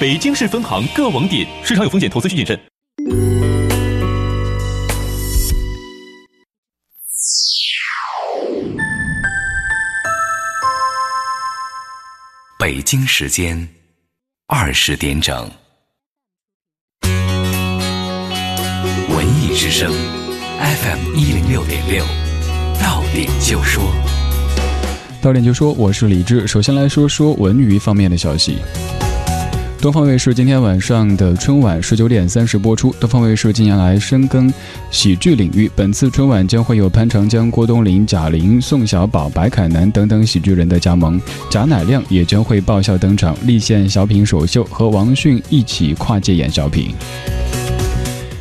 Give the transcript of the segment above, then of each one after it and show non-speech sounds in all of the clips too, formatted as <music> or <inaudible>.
北京市分行各网点。市场有风险，投资需谨慎。北京时间二十点整，文艺之声 FM 一零六点六，到点就说，到点就说，我是李志。首先来说说文娱方面的消息。东方卫视今天晚上的春晚十九点三十播出。东方卫视近年来深耕喜剧领域，本次春晚将会有潘长江、郭冬临、贾玲、宋小宝、白凯南等等喜剧人的加盟，贾乃亮也将会爆笑登场，立现小品首秀，和王迅一起跨界演小品。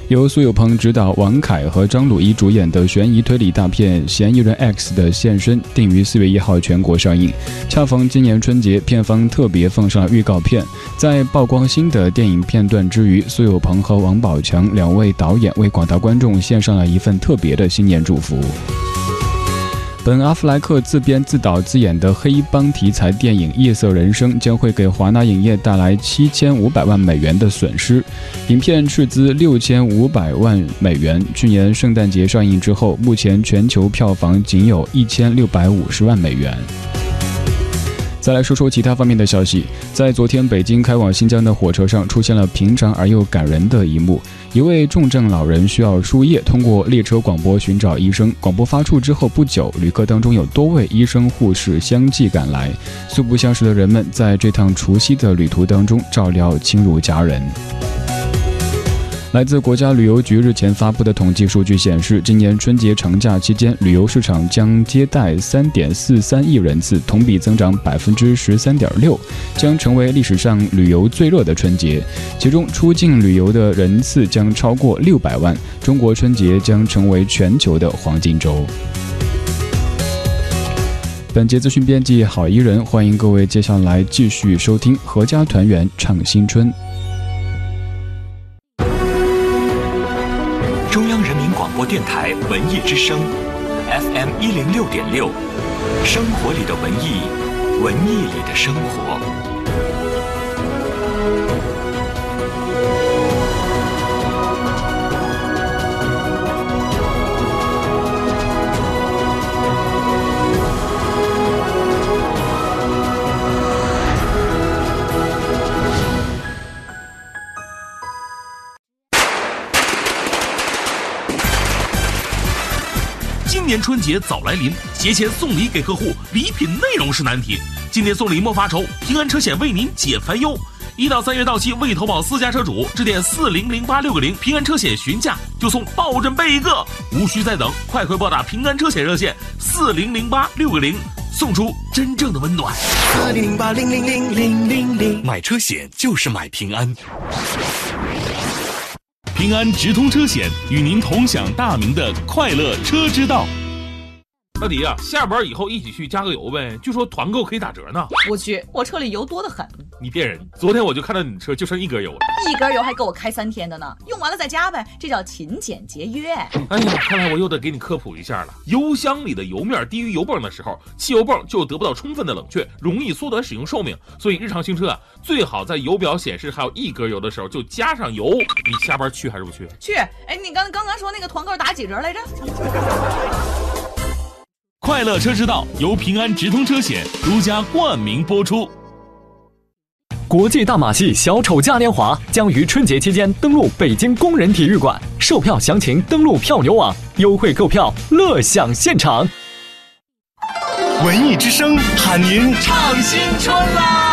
由苏有朋执导、王凯和张鲁一主演的悬疑推理大片《嫌疑人 X 的现身》定于四月一号全国上映。恰逢今年春节，片方特别放上了预告片。在曝光新的电影片段之余，苏有朋和王宝强两位导演为广大观众献上了一份特别的新年祝福。本·阿弗莱克自编自导自演的黑帮题材电影《夜色人生》将会给华纳影业带来七千五百万美元的损失。影片斥资六千五百万美元，去年圣诞节上映之后，目前全球票房仅有一千六百五十万美元。再来说说其他方面的消息，在昨天北京开往新疆的火车上，出现了平常而又感人的一幕。一位重症老人需要输液，通过列车广播寻找医生。广播发出之后不久，旅客当中有多位医生护士相继赶来。素不相识的人们在这趟除夕的旅途当中照料亲如家人。来自国家旅游局日前发布的统计数据显示，今年春节长假期间，旅游市场将接待三点四三亿人次，同比增长百分之十三点六，将成为历史上旅游最热的春节。其中，出境旅游的人次将超过六百万，中国春节将成为全球的黄金周。本节资讯编辑郝怡人，欢迎各位接下来继续收听《阖家团圆唱新春》。电台文艺之声，FM 一零六点六，生活里的文艺，文艺里的生活。年春节早来临，节前送礼给客户，礼品内容是难题。今年送礼莫发愁，平安车险为您解烦忧。一到三月到期未投保私家车主，致电四零零八六个零平安车险询价，就送抱枕被一个，无需再等，快快拨打平安车险热线四零零八六个零，送出真正的温暖。四零零八零零零零零零，买车险就是买平安。平安直通车险与您同享大明的快乐车之道。大迪呀，下班以后一起去加个油呗，据说团购可以打折呢。我去，我车里油多得很。你骗人！昨天我就看到你车就剩一格油了，一格油还够我开三天的呢，用完了再加呗，这叫勤俭节约。哎呀，看来我又得给你科普一下了。油箱里的油面低于油泵的时候，汽油泵就得不到充分的冷却，容易缩短使用寿命。所以日常行车啊，最好在油表显示还有一格油的时候就加上油。你下班去还是不去？去。哎，你刚刚刚说那个团购打几折来着？快乐车之道由平安直通车险独家冠名播出。国际大马戏小丑嘉年华将于春节期间登陆北京工人体育馆，售票详情登录票牛网，优惠购票，乐享现场。文艺之声喊您唱新春啦！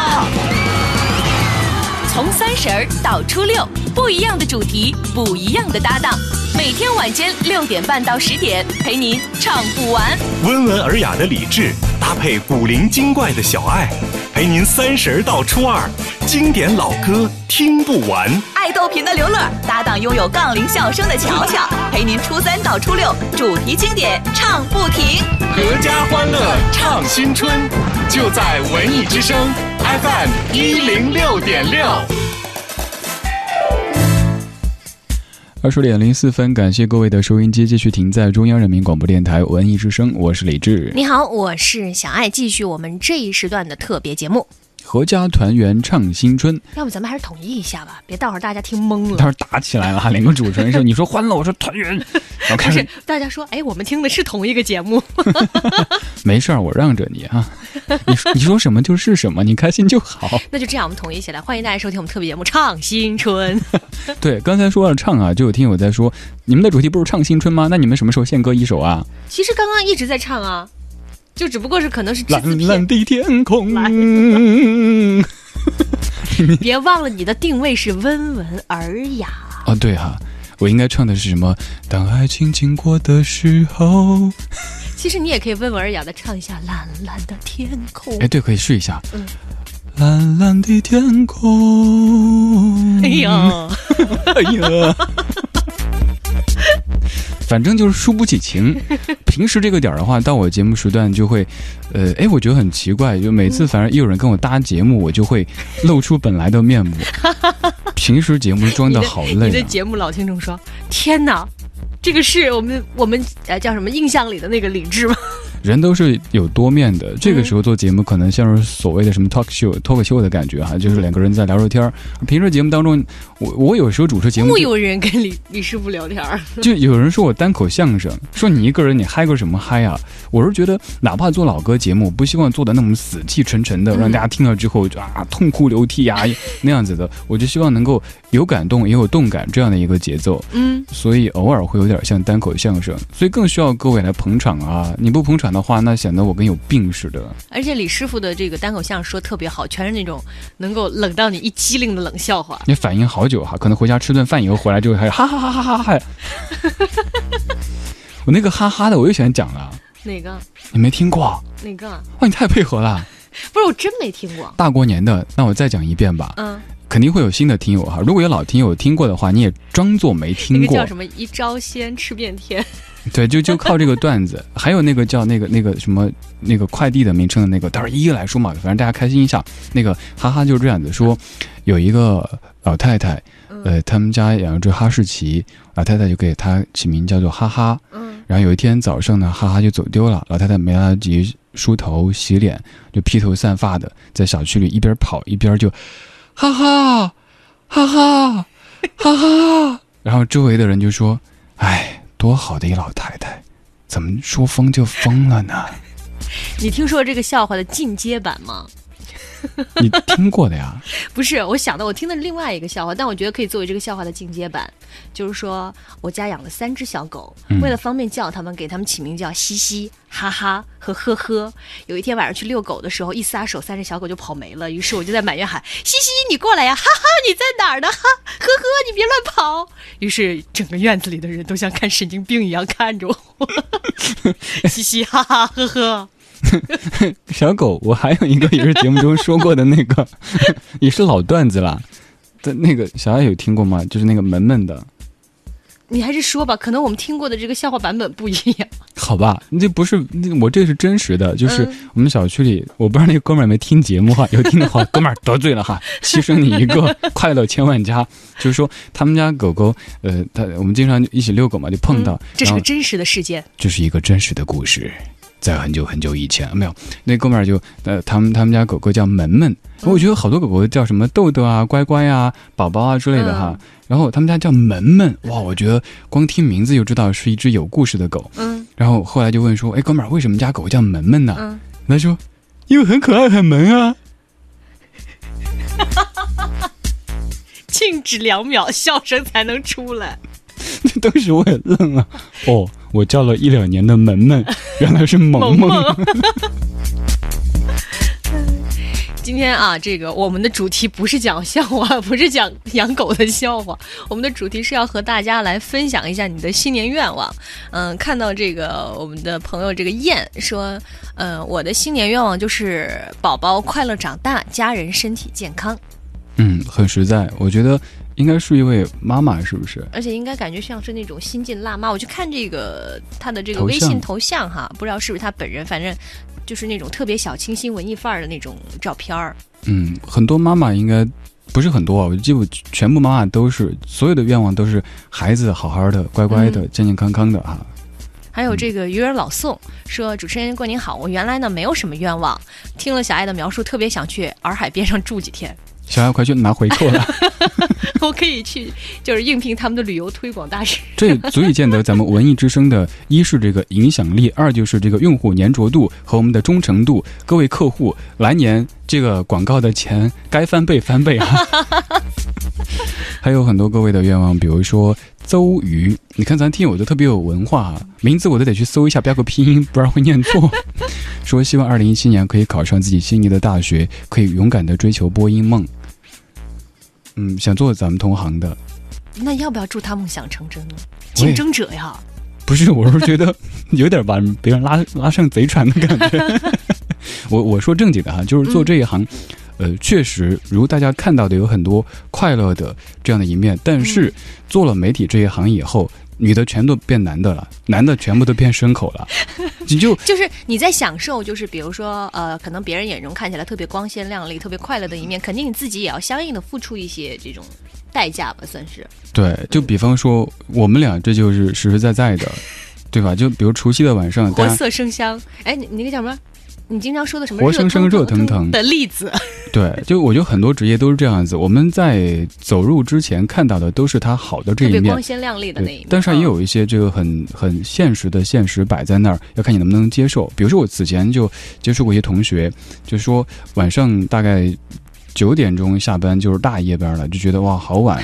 从三十儿到初六，不一样的主题，不一样的搭档。每天晚间六点半到十点，陪您唱不完。温文尔雅的李志搭配古灵精怪的小爱，陪您三十到初二，经典老歌听不完。爱逗贫的刘乐搭档拥有杠铃笑声的乔乔，陪您初三到初六主题经典唱不停。阖家欢乐唱新春，就在文艺之声 FM 一零六点六。二十点零四分，感谢各位的收音机继续停在中央人民广播电台文艺之声，我是李志。你好，我是小爱，继续我们这一时段的特别节目。合家团圆唱新春。要不咱们还是统一一下吧，别到时候大家听懵了。到时候打起来了哈，<laughs> 两个主持人说你说欢乐，我说团圆，<laughs> 然后开始大家说，哎，我们听的是同一个节目。<laughs> 没事儿，我让着你啊，你说你说什么就是什么，你开心就好。那就这样，我们统一起来，欢迎大家收听我们特别节目《唱新春》。对，刚才说了唱啊，就有听友在说，你们的主题不是唱新春吗？那你们什么时候献歌一首啊？其实刚刚一直在唱啊，就只不过是可能是蓝蓝的天空，<laughs> <laughs> 别忘了你的定位是温文尔雅。啊，对哈、我应该唱的是什么？当爱情经过的时候，<laughs> 其实你也可以温文尔雅的唱一下《蓝蓝的天空哎，》。对，可以试一下。嗯蓝蓝的天空。哎呀，哎呀，反正就是输不起情。<laughs> 平时这个点儿的话，到我节目时段就会，呃，哎，我觉得很奇怪，就每次反正一有人跟我搭节目，我就会露出本来的面目。<laughs> 平时节目装的好你累你。的节目老听众说：“天哪，这个是我们我们呃叫什么印象里的那个李志吗？人都是有多面的，这个时候做节目可能像是所谓的什么 talk show、talk show 的感觉哈，就是两个人在聊聊天儿。平时节目当中，我我有时候主持节目就木有人跟李李师傅聊天儿。<laughs> 就有人说我单口相声，说你一个人你嗨个什么嗨啊？我是觉得哪怕做老歌节目，不希望做的那么死气沉沉的，让大家听了之后就啊痛哭流涕啊那样子的。我就希望能够有感动也有动感这样的一个节奏，嗯，所以偶尔会有点像单口相声，所以更需要各位来捧场啊！你不捧场的话，那显得我跟有病似的。而且李师傅的这个单口相声说特别好，全是那种能够冷到你一激灵的冷笑话。你反应好久哈，可能回家吃顿饭以后回来之后还哈哈哈哈哈哈。<laughs> 我那个哈哈的我又想讲了，哪个？你没听过？哪个？哇，你太配合了！不是，我真没听过。大过年的，那我再讲一遍吧。嗯，肯定会有新的听友哈。如果有老听友听过的话，你也装作没听过个叫。什么？一招鲜吃遍天。<laughs> 对，就就靠这个段子。<laughs> 还有那个叫那个那个什么那个快递的名称的那个，待会儿一一来说嘛，反正大家开心一下。那个哈哈就是这样子说，有一个老太太，呃，他们家养了只哈士奇，老太太就给它起名叫做哈哈。嗯，然后有一天早上呢，哈哈就走丢了，老太太没来得及梳头洗脸，就披头散发的在小区里一边跑一边就，哈哈，哈哈，哈哈。<laughs> 然后周围的人就说：“哎，多好的一老太太，怎么说疯就疯了呢？你听说这个笑话的进阶版吗？<laughs> 你听过的呀？不是，我想的我听的是另外一个笑话，但我觉得可以作为这个笑话的进阶版。就是说我家养了三只小狗，嗯为了方便叫它们，给它们起名叫嘻嘻、哈哈和呵呵。有一天晚上去遛狗的时候，一撒手，三只小狗就跑没了。于是我就在满院喊：“嘻嘻，你过来呀！哈哈，你在哪儿呢？哈呵呵，你别乱跑。”于是整个院子里的人都像看神经病一样看着我，<laughs> 嘻嘻哈哈呵呵。<laughs> 小狗，我还有一个也是节目中说过的那个，<laughs> 也是老段子了。但那个小爱有听过吗？就是那个门门的，你还是说吧，可能我们听过的这个笑话版本不一样。好吧？这不是那我这是真实的，就是嗯我们小区里，我不知道那个哥们儿有没有听节目哈，有听的话，<laughs> 哥们儿得罪了哈，牺牲你一个，快乐千万家。就是说他们家狗狗，呃，他我们经常一起遛狗嘛，就碰到，嗯这是个真实的事件。这是一个真实的故事，在很久很久以前，没有那哥们儿就呃，他们他们家狗狗叫门门，我觉得好多狗狗叫什么豆豆啊、乖乖啊、宝宝啊之类的哈。然后他们家叫门门，哇，我觉得光听名字就知道是一只有故事的狗。嗯然后后来就问说，哎，哥们儿，为什么家狗叫门门呢？嗯，他说，因为很可爱，很萌啊。<laughs> 静止两秒，笑声才能出来。<laughs> 当时我也愣了，哦，我叫了一两年的门门，原来是萌萌。<laughs> 今天啊，这个我们的主题不是讲笑话，不是讲 <laughs> 养狗的笑话，我们的主题是要和大家来分享一下你的新年愿望。嗯，看到这个我们的朋友这个燕说，呃，我的新年愿望就是宝宝快乐长大，家人身体健康，嗯，很实在，我觉得应该是一位妈妈，是不是？而且应该感觉像是那种新晋辣妈。我去看这个她的这个微信头像哈，不知道是不是她本人，反正就是那种特别小清新文艺范儿的那种照片儿。嗯，很多妈妈应该不是很多啊，我几乎全部妈妈都是，所有的愿望都是孩子好好的、乖乖的、嗯健健康康的啊。还有这个渔人老宋说：“主持人过年好，我原来呢没有什么愿望，听了小爱的描述，特别想去洱海边上住几天，小爱快去拿回扣了，<laughs> 我可以去，就是应聘他们的旅游推广大使。<laughs> 这足以见得咱们文艺之声的一是这个影响力，二就是这个用户粘着度和我们的忠诚度。各位客户，来年这个广告的钱该翻倍翻倍啊！<laughs> 还有很多各位的愿望，比如说邹瑜，你看咱听友都特别有文化啊，名字我都得去搜一下，标个拼音，不然会念错。<laughs> 说希望二零一七年可以考上自己心仪的大学，可以勇敢的追求播音梦。嗯，想做咱们同行的，那要不要祝他梦想成真呢？竞争者呀，不是，我是觉得 <laughs> 有点把别人拉拉上贼船的感觉。<laughs> 我我说正经的哈，就是做这一行，呃，确实如大家看到的有很多快乐的这样的一面，但是做了媒体这一行以后，女的全都变男的了，男的全部都变牲口了，<laughs> 你就 <laughs> 就是你在享受，就是比如说呃，可能别人眼中看起来特别光鲜亮丽、特别快乐的一面，肯定你自己也要相应的付出一些这种代价吧，算是。对，就比方说我们俩，这就是实实在在的，对吧？就比如除夕的晚上，活色生香，哎，你你那个叫什么？你经常说的什么？活生生热腾腾的例子。对，就我觉得很多职业都是这样子。我们在走入之前看到的都是它好的这一面，光鲜亮丽的那一面。但是也有一些这个很很现实的现实摆在那儿，要看你能不能接受。比如说我此前就接触过一些同学，就说晚上大概九点钟下班就是大夜班了，就觉得哇好晚。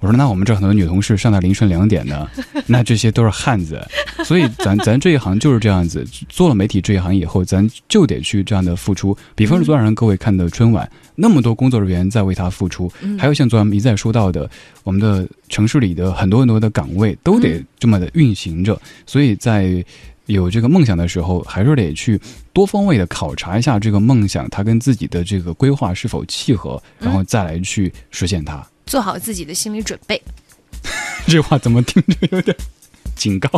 我说那我们这很多女同事上到凌晨两点的，<laughs> 那这些都是汉子。所以咱咱这一行就是这样子，做了媒体这一行以后，咱就得去这样的付出。比方说昨晚上各位看的春晚，那么多工作人员在为他付出，还有像昨晚一再说到的，我们的城市里的很多很多的岗位都得这么的运行着。所以在有这个梦想的时候，还是得去多方位的考察一下这个梦想，它跟自己的这个规划是否契合，然后再来去实现它。做好自己的心理准备。<laughs> 这话怎么听着有点警告？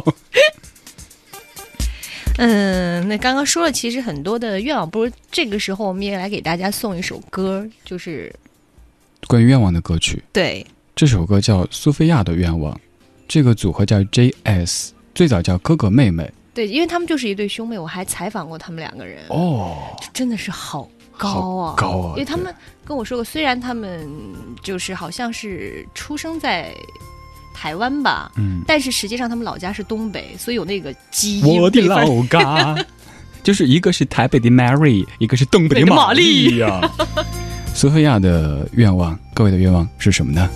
<laughs> 嗯，那刚刚说了，其实很多的愿望，不如这个时候我们也来给大家送一首歌，就是关于愿望的歌曲。对，这首歌叫《苏菲亚的愿望》，这个组合叫 J.S，最早叫哥哥妹妹。对，因为他们就是一对兄妹，我还采访过他们两个人。哦，真的是好高啊，高啊！因为他们跟我说过，虽然他们就是好像是出生在台湾吧，嗯，但是实际上他们老家是东北，所以有那个基因。我的老家，<laughs> 就是一个是台北的 Mary，一个是东北的玛丽呀。<laughs> 苏菲亚的愿望，各位的愿望是什么呢？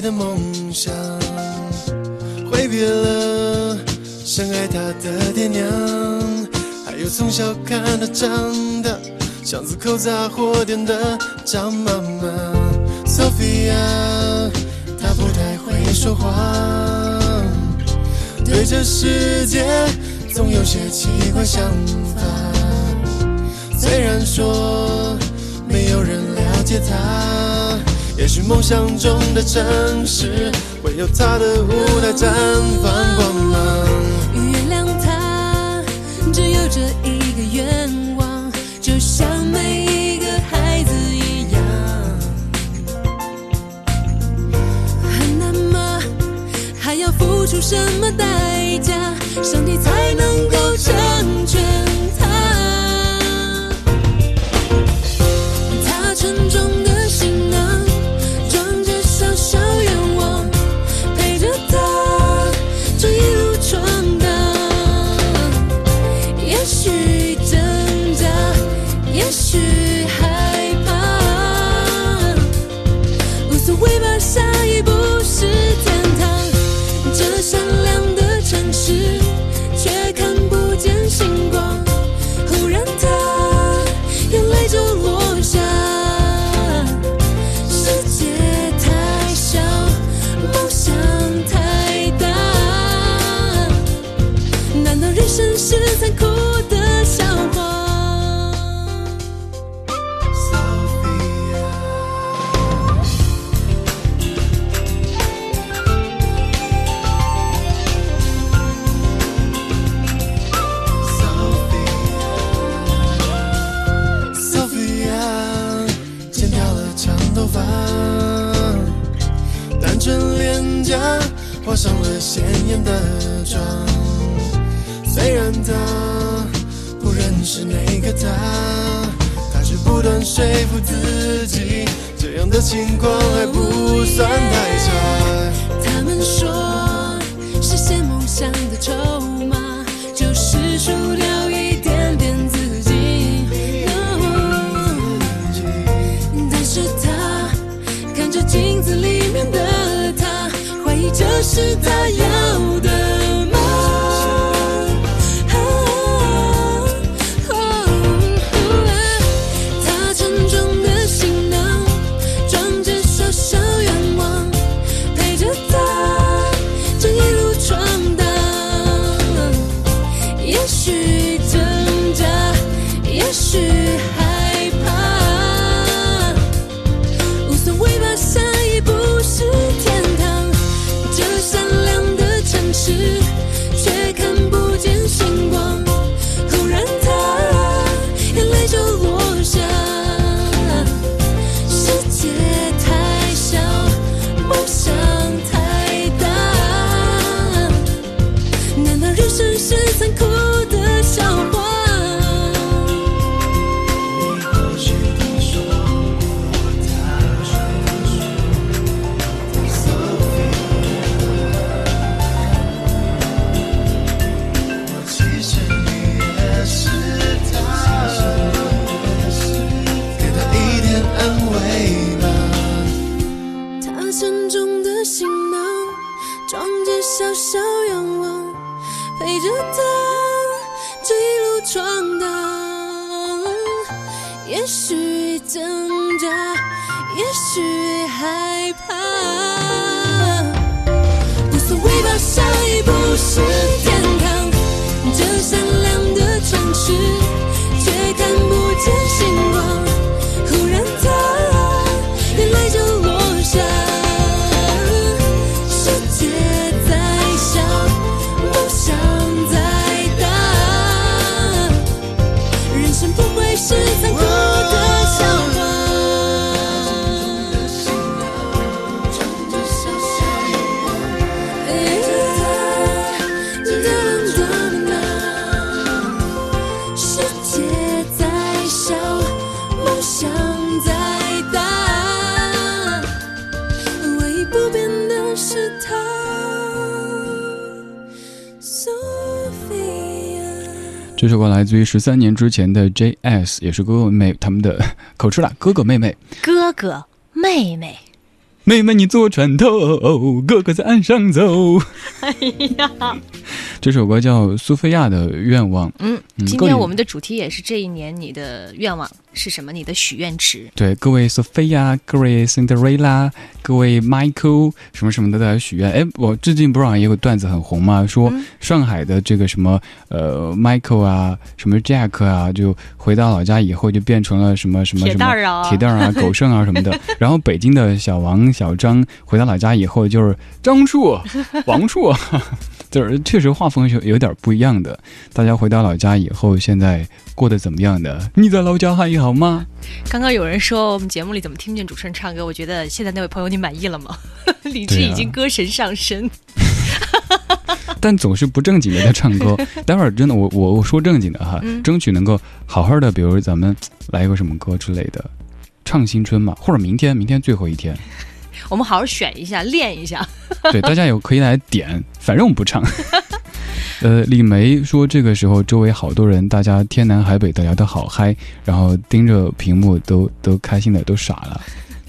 的梦想，挥别了深爱她的爹娘，还有从小看她长大，巷子口杂货店的张妈妈。Sophia，，她不太会说话，对这世界总有些奇怪想法。虽然说没有人了解她，也许梦想中的城市会有他的舞台绽放光芒。原谅他，只有这一个愿望，就像每一个孩子一样。很难吗？还要付出什么代价，上帝才能够成的情况还不算太差。他们说，实现梦想的筹害怕，首歌来自于十三年之前的 J.S，也是哥哥妹妹他们的 <laughs> 口吃了，哥哥妹妹。哥哥妹妹，妹妹你坐船头，哥哥在岸上走。哎呀，这首歌叫《苏菲亚的愿望》。嗯，今天我们的主题也是这一年你的愿望是什么？你的许愿池。对各位 Sophia、各位 Cinderella、各位 Michael 什么什么的在许愿。哎，我最近不是好像也有个段子很红吗？说嗯上海的这个什么呃 Michael 啊，什么 Jack 啊，就回到老家以后就变成了什么什么铁什么蛋儿啊铁蛋儿啊、<laughs> 狗剩啊什么的。然后北京的小王、小张回到老家以后就是张树、<laughs> 王树，<laughs> 就是确实画风有有点不一样的。大家回到老家以后，现在过得怎么样的？你在老家还好吗？刚刚有人说我们节目里怎么听不见主持人唱歌？我觉得现在那位朋友你满意了吗？李志对啊已经歌神上身。但总是不正经的在唱歌。待会儿真的，我我我说正经的哈，嗯争取能够好好的，比如咱们来一个什么歌之类的，唱新春嘛，或者明天明天最后一天，<laughs> 我们好好选一下，练一下。对，大家有可以来点，反正我们不唱。<laughs> 呃，李梅说这个时候周围好多人，大家天南海北的聊得好嗨，然后盯着屏幕都都开心的都傻了，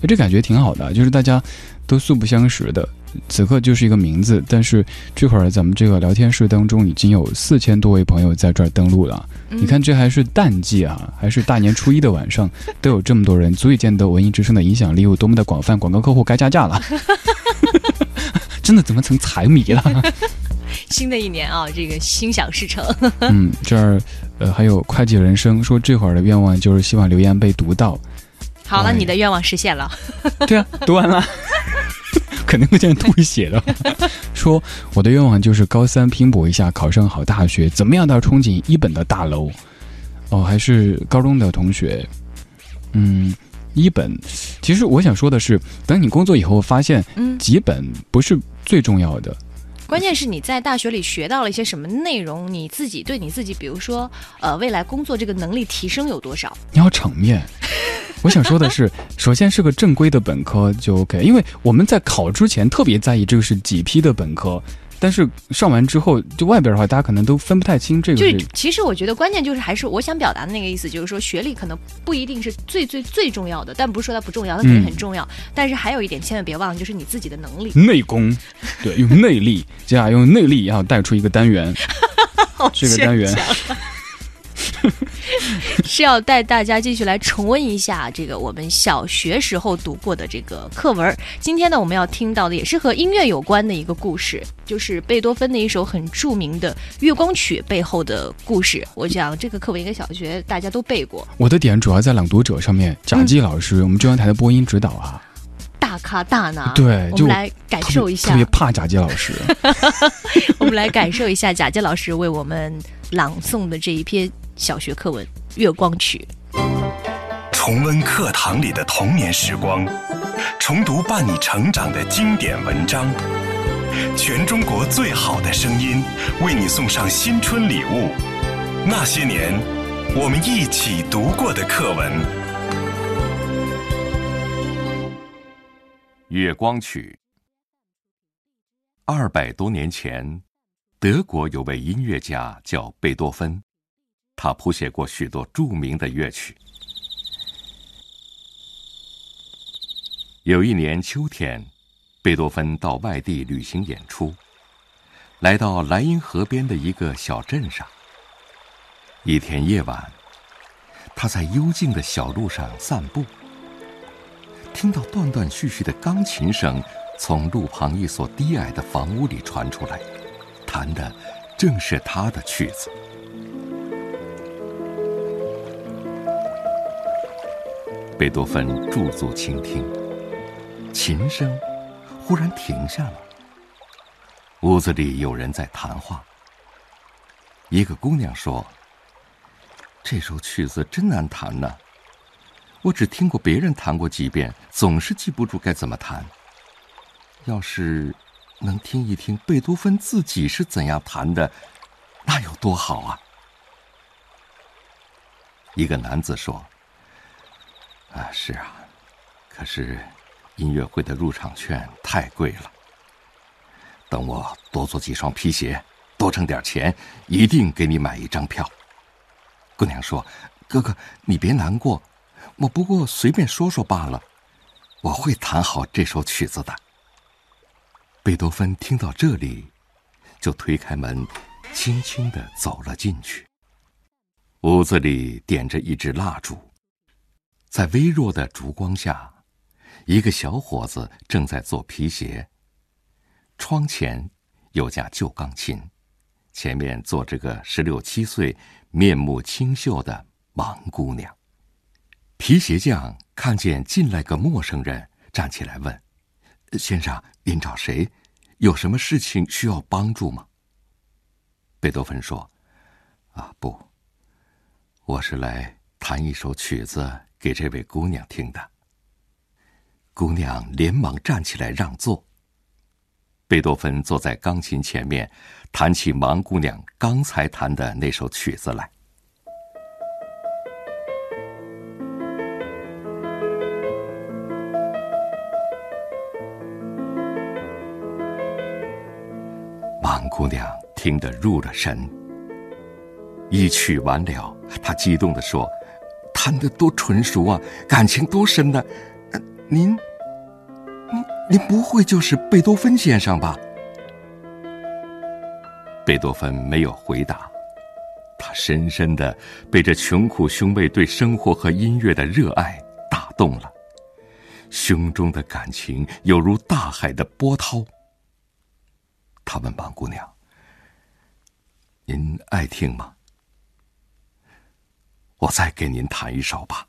这感觉挺好的，就是大家都素不相识的。此刻就是一个名字，但是这会儿咱们这个聊天室当中已经有四千多位朋友在这儿登录了。你看，这还是淡季啊，还是大年初一的晚上，<laughs> 都有这么多人，足以见得文艺之声的影响力有多么的广泛。广告客户该加价了，<laughs> 真的怎么成财迷了？新的一年啊，这个心想事成。<laughs> 嗯，这儿呃还有会计人生说这会儿的愿望就是希望留言被读到。好了，哎你的愿望实现了。<laughs> 对啊，读完了，<laughs> 肯定会这样吐血的。说我的愿望就是高三拼搏一下，考上好大学，怎么样都要憧憬一本的大楼。哦，还是高中的同学，嗯，一本。其实我想说的是，等你工作以后，发现嗯几本不是最重要的。关键是你在大学里学到了一些什么内容，你自己对你自己，比如说呃未来工作这个能力提升有多少？你要场面。我想说的是，首先是个正规的本科就 OK，因为我们在考之前特别在意这个是几批的本科，但是上完之后，就外边的话，大家可能都分不太清这个。就是其实我觉得关键就是还是我想表达的那个意思，就是说学历可能不一定是最最最重要的，但不是说它不重要，它肯定很重要。但是还有一点千万别忘了，就是你自己的能力。内功，对，用内力，接下来用内力，然后带出一个单元，<laughs> 这个单元。<laughs> 是要带大家继续来重温一下这个我们小学时候读过的这个课文。今天呢，我们要听到的也是和音乐有关的一个故事，就是贝多芬的一首很著名的《月光曲》背后的故事。我想这个课文应该小学大家都背过。我的点主要在朗读者上面，贾季老师，我们中央台的播音指导啊，大咖大拿。对，我们来感受一下。特别怕贾季老师。<laughs> <laughs> 我们来感受一下贾季老师为我们朗诵的这一篇。小学课文《月光曲》，重温课堂里的童年时光，重读伴你成长的经典文章，全中国最好的声音为你送上新春礼物。那些年，我们一起读过的课文，《月光曲》。二百多年前，德国有位音乐家叫贝多芬。他谱写过许多著名的乐曲。有一年秋天，贝多芬到外地旅行演出，来到莱茵河边的一个小镇上。一天夜晚，他在幽静的小路上散步，听到断断续续的钢琴声从路旁一所低矮的房屋里传出来，弹的正是他的曲子。贝多芬驻足倾听，琴声忽然停下了。屋子里有人在谈话。一个姑娘说：“这首曲子真难弹呢，我只听过别人弹过几遍，总是记不住该怎么弹。要是能听一听贝多芬自己是怎样弹的，那有多好啊！”一个男子说。啊，是啊，可是音乐会的入场券太贵了。等我多做几双皮鞋，多挣点钱，一定给你买一张票。姑娘说：“哥哥，你别难过，我不过随便说说罢了。我会弹好这首曲子的。”贝多芬听到这里，就推开门，轻轻的走了进去。屋子里点着一支蜡烛。在微弱的烛光下，一个小伙子正在做皮鞋。窗前有架旧钢琴，前面坐着个十六七岁、面目清秀的盲姑娘。皮鞋匠看见进来个陌生人，站起来问：“先生，您找谁？有什么事情需要帮助吗？”贝多芬说：“啊，不，我是来弹一首曲子。”给这位姑娘听的。姑娘连忙站起来让座。贝多芬坐在钢琴前面，弹起盲姑娘刚才弹的那首曲子来。盲姑娘听得入了神。一曲完了，她激动地说。谈得多纯熟啊，感情多深呢！您，您，您不会就是贝多芬先生吧？贝多芬没有回答，他深深的被这穷苦兄妹对生活和音乐的热爱打动了，胸中的感情犹如大海的波涛。他问王姑娘：“您爱听吗？”我再给您弹一首吧。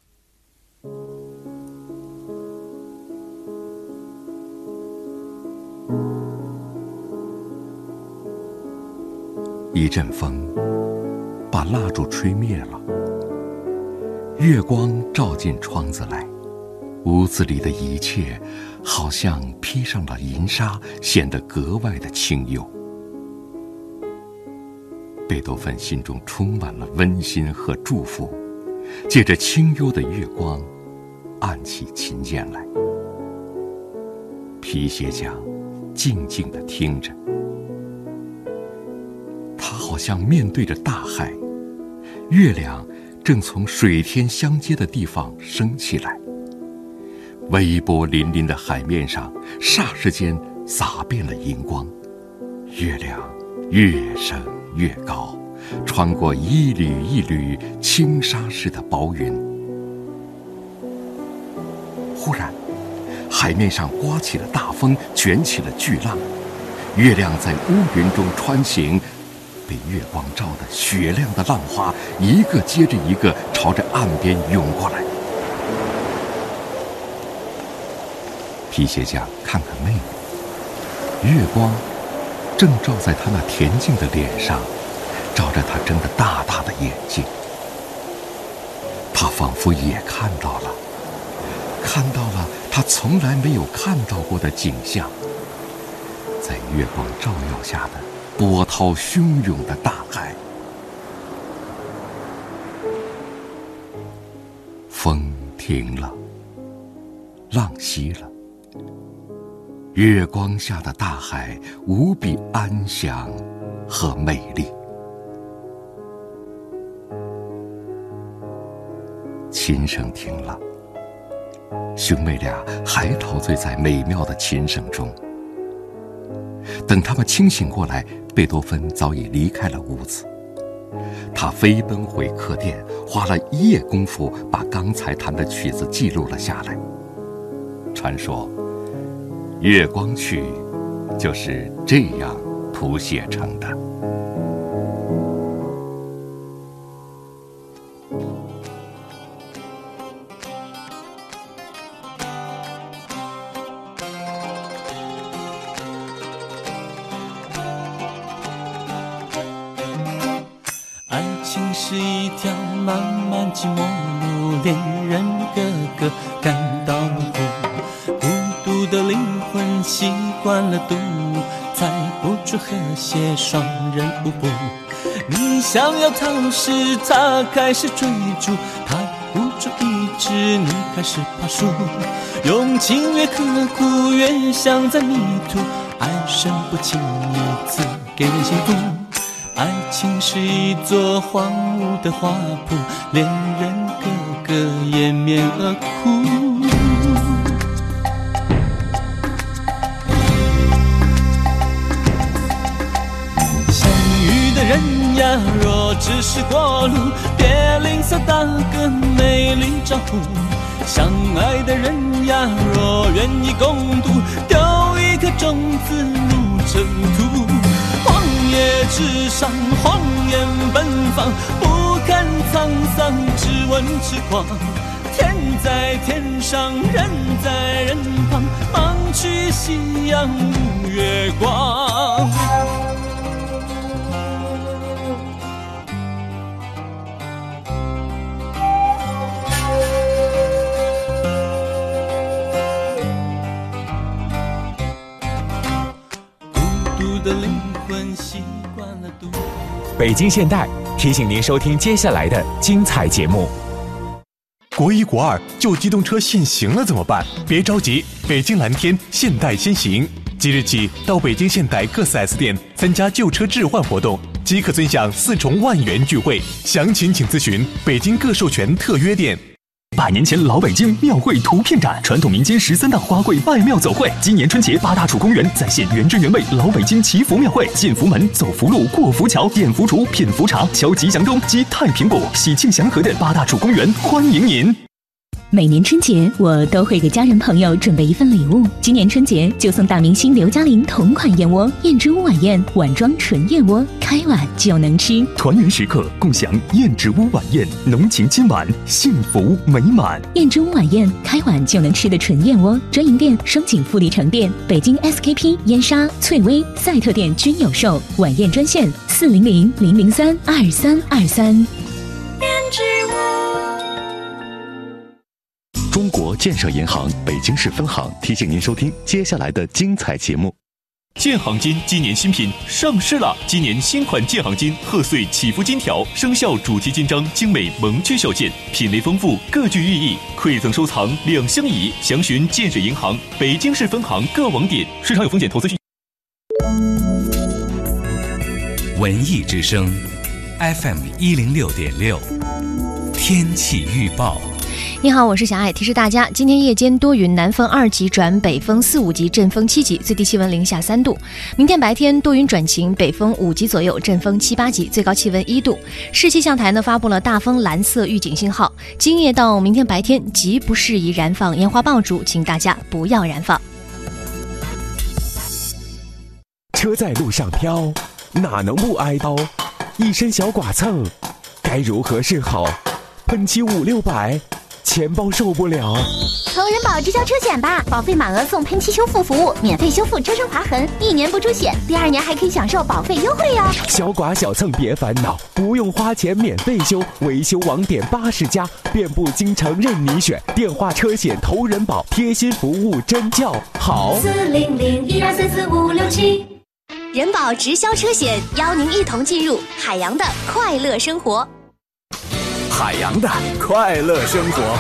一阵风把蜡烛吹灭了，月光照进窗子来，屋子里的一切好像披上了银纱，显得格外的清幽。贝多芬心中充满了温馨和祝福，借着清幽的月光，按起琴键来。皮鞋匠静静地听着，他好像面对着大海，月亮正从水天相接的地方升起来。微波粼粼的海面上，霎时间洒遍了银光，月亮越升越高，穿过一缕一缕轻纱似的薄云。忽然，海面上刮起了大风，卷起了巨浪，月亮在乌云中穿行，被月光照得雪亮的浪花一个接着一个朝着岸边涌过来。皮鞋匠看看妹妹，月光正照在她那恬静的脸上，照着他睁得大大的眼睛。他仿佛也看到了，看到了他从来没有看到过的景象，在月光照耀下的波涛汹涌的大海。风停了，浪息了。月光下的大海无比安详和美丽。琴声停了，兄妹俩还陶醉在美妙的琴声中。等他们清醒过来，贝多芬早已离开了屋子。他飞奔回客店，花了一夜功夫把刚才弹的曲子记录了下来。传说。月光曲就是这样谱写成的。想要逃时，他开始追逐，他不住一直，你开始爬树。用情越刻苦，越像在迷途，爱神不轻易赐给人幸福。爱情是一座荒芜的花圃，恋人个个掩面而哭。相遇的人呀，若只是过路，别吝啬打个美丽招呼。相爱的人呀，若愿意共度，丢一颗种子入尘土。荒野之上，荒野奔放，不看沧桑，只问痴狂。天在天上，人在人旁，忙去夕阳无月光。北京现代提醒您收听接下来的精彩节目。国一国二旧机动车限行了怎么办？别着急，北京蓝天现代先行，即日起到北京现代各 4S 店参加旧车置换活动，即可尊享四重万元钜惠。详情请咨询北京各授权特约店。百年前老北京庙会图片展，传统民间十三大花卉拜庙走会。今年春节八大处公园再现原汁原味老北京祈福庙会，进福门、走福路、过福桥、点福烛、品福茶、敲吉祥钟、击太平鼓，喜庆祥和的八大处公园欢迎您。每年春节，我都会给家人朋友准备一份礼物。今年春节就送大明星刘嘉玲同款燕窝燕之屋晚宴，碗装纯燕窝，开碗就能吃。团圆时刻，共享燕之屋晚宴，浓情今晚，幸福美满。燕之屋晚宴，开碗就能吃的纯燕窝，专营店双井富力城店、北京 SKP、燕莎、翠微、赛特店均有售。晚宴专线：四零零零零三二三二三。中国建设银行北京市分行提醒您收听接下来的精彩节目。建行金今年新品上市了！今年新款建行金贺岁祈福金条，生肖主题金章，精美萌趣小件，品类丰富，各具寓意，馈赠收藏两相宜。详询建设银行北京市分行各网点。市场有风险，投资需。文艺之声，FM 一零六点六，天气预报。你好，我是小爱，提示大家，今天夜间多云，南风二级转北风四五级，阵风七级，最低气温零下三度。明天白天多云转晴，北风五级左右，阵风七八级，最高气温一度。市气象台呢发布了大风蓝色预警信号，今夜到明天白天极不适宜燃放烟花爆竹，请大家不要燃放。车在路上飘，哪能不挨刀？一身小剐蹭，该如何是好？喷漆五六百。钱包受不了，投人保直销车险吧，保费满额送喷漆修复服务，免费修复车身划痕，一年不出险，第二年还可以享受保费优惠哟。小剐小蹭别烦恼，不用花钱免费修，维修网点八十家，遍布京城任你选。电话车险投人保，贴心服务真叫好。四零零一二三四五六七，人保直销车险邀您一同进入海洋的快乐生活。海洋的快乐生活。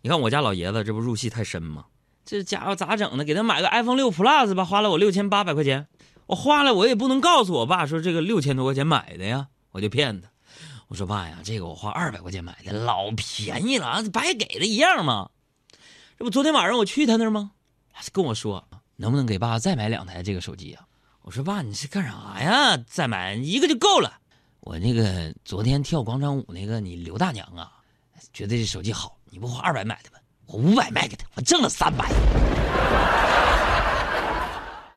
你看我家老爷子，这不入戏太深吗？这家伙咋整呢？给他买个 iPhone 六 Plus 吧，花了我六千八百块钱。我花了，我也不能告诉我爸说这个六千多块钱买的呀，我就骗他。我说爸呀，这个我花二百块钱买的，老便宜了，白给的一样嘛。这不昨天晚上我去他那儿吗？他跟我说能不能给爸再买两台这个手机啊？我说爸，你是干啥呀？再买一个就够了。我那个昨天跳广场舞那个你刘大娘啊，觉得这手机好，你不花二百买的吗？我五百卖给她，我挣了三百。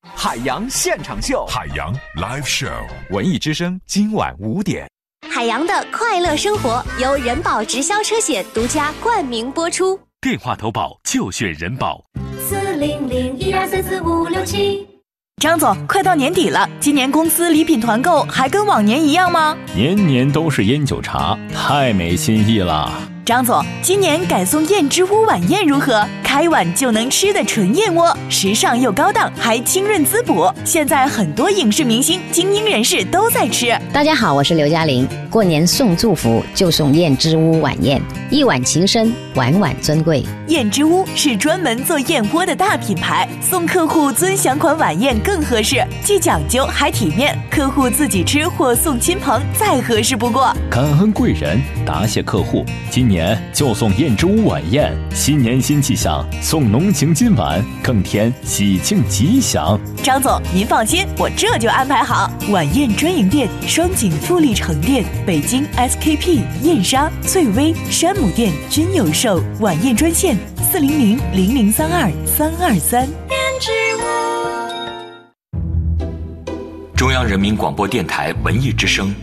海洋现场秀，海洋 live show，文艺之声今晚五点。海洋的快乐生活由人保直销车险独家冠名播出，电话投保就选人保。四零零一二三四五六七。张总，快到年底了，今年公司礼品团购还跟往年一样吗？年年都是烟酒茶，太没新意了。张总，今年改送燕之屋晚宴如何？开碗就能吃的纯燕窝，时尚又高档，还清润滋补。现在很多影视明星、精英人士都在吃。大家好，我是刘嘉玲。过年送祝福就送燕之屋晚宴，一碗情深，碗碗尊贵。燕之屋是专门做燕窝的大品牌，送客户尊享款晚宴更合适，既讲究还体面。客户自己吃或送亲朋再合适不过。感恩贵人，答谢客户。今年就送燕之屋晚宴，新年新气象，送浓情今晚，更添喜庆吉祥。张总，您放心，我这就安排好。晚宴专营店：双井富力城店、北京 SKP、燕莎、翠微、山姆店均有售。晚宴专线：四零零零零三二三二三。中央人民广播电台文艺之声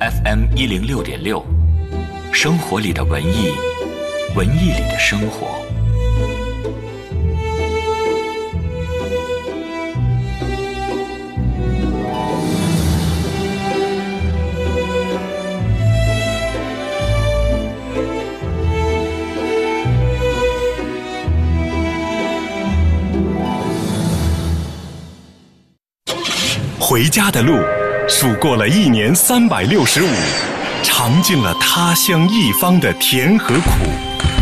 ，FM 一零六点六，生活里的文艺，文艺里的生活。回家的路，数过了一年三百六十五，尝尽了他乡一方的甜和苦。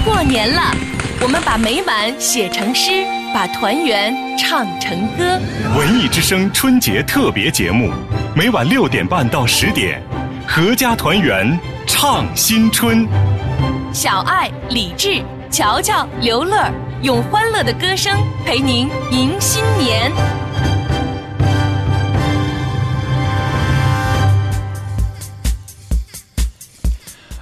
过年了，我们把美满写成诗，把团圆唱成歌。文艺之声春节特别节目，每晚六点半到十点，阖家团圆唱新春。小爱、李志、乔乔、刘乐，用欢乐的歌声陪您迎新年。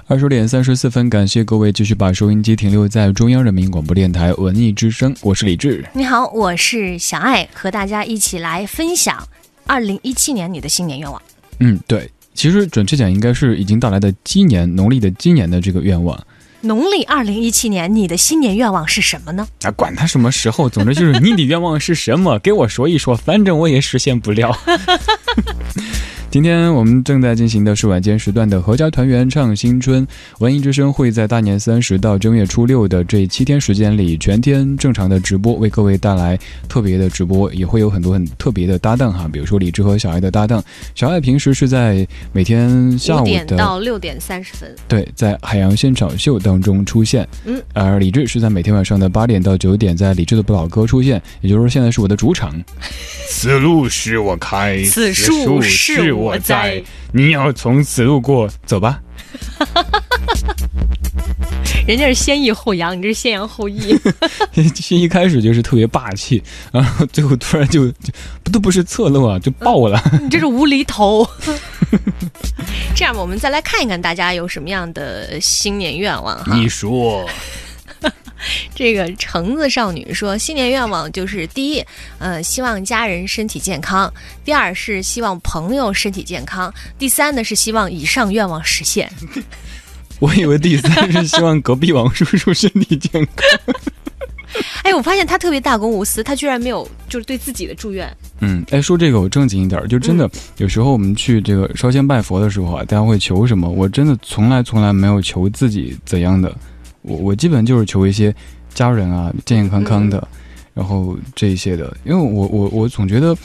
二十点三十四分，感谢各位继续把收音机停留在中央人民广播电台文艺之声，我是李志。你好，我是小爱，和大家一起来分享二零一七年你的新年愿望。嗯，对，其实准确讲应该是已经到来的鸡年，农历的鸡年的这个愿望。农历二零一七年，你的新年愿望是什么呢？啊，管他什么时候，总之就是你的愿望是什么，给我说一说，反正我也实现不了。<laughs> 今天我们正在进行的是晚间时段的合家团圆唱新春，文艺之声会在大年三十到正月初六的这七天时间里，全天正常的直播，为各位带来特别的直播，也会有很多很特别的搭档哈，比如说李志和小爱的搭档，小爱平时是在每天下午五点的到六点三十分。对，在海洋现场秀当中出现，嗯，而李志是在每天晚上的八点到九点，在李志的不老歌出现，也就是说现在是我的主场。<laughs> 此路是我。开，此树是我在，你要从此路过，走吧。<laughs> 人家是先抑后扬，你这是先扬后抑。<laughs> 先一开始就是特别霸气，然后最后突然就就不都不是侧漏啊，就爆了。<laughs> 你这是无厘头。这样吧，我们再来看一看大家有什么样的新年愿望哈。你说。这个橙子少女说，新年愿望就是第一，呃，希望家人身体健康；第二是希望朋友身体健康；第三呢是希望以上愿望实现。<laughs> 我以为第三是希望隔壁王叔叔身体健康。<laughs> 哎，我发现他特别大公无私，他居然没有就是对自己的祝愿。嗯，哎，说这个我正经一点，就真的、有时候我们去这个烧香拜佛的时候啊，大家会求什么？我真的从来从来没有求自己怎样的，我我基本就是求一些家人啊健健康康的，然后这一些的，因为我我我总觉得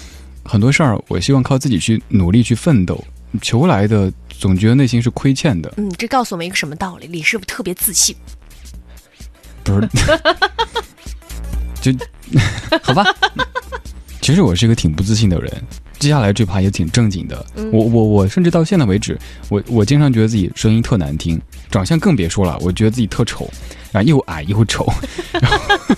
很多事儿，我希望靠自己去努力去奋斗，求来的总觉得内心是亏欠的。嗯，这告诉我们一个什么道理？李师傅特别自信。不是，<laughs> 就好吧。其实我是一个挺不自信的人，接下来这趴也挺正经的。嗯我我我甚至到现在为止，我我经常觉得自己声音特难听，长相更别说了，我觉得自己特丑，啊又矮又丑，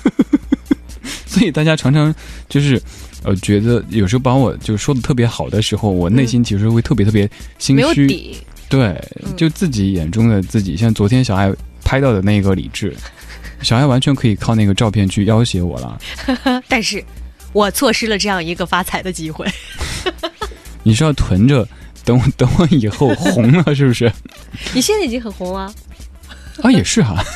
<laughs> 所以大家常常就是呃觉得有时候把我就说的特别好的时候，我内心其实会特别特别心虚。底对，就自己眼中的自己，像昨天小爱拍到的那个李智，小爱完全可以靠那个照片去要挟我了。<laughs> 但是，我错失了这样一个发财的机会。<laughs> 你是要囤着，等我等我以后红了，是不是？你现在已经很红啊。啊，也是哈。<laughs>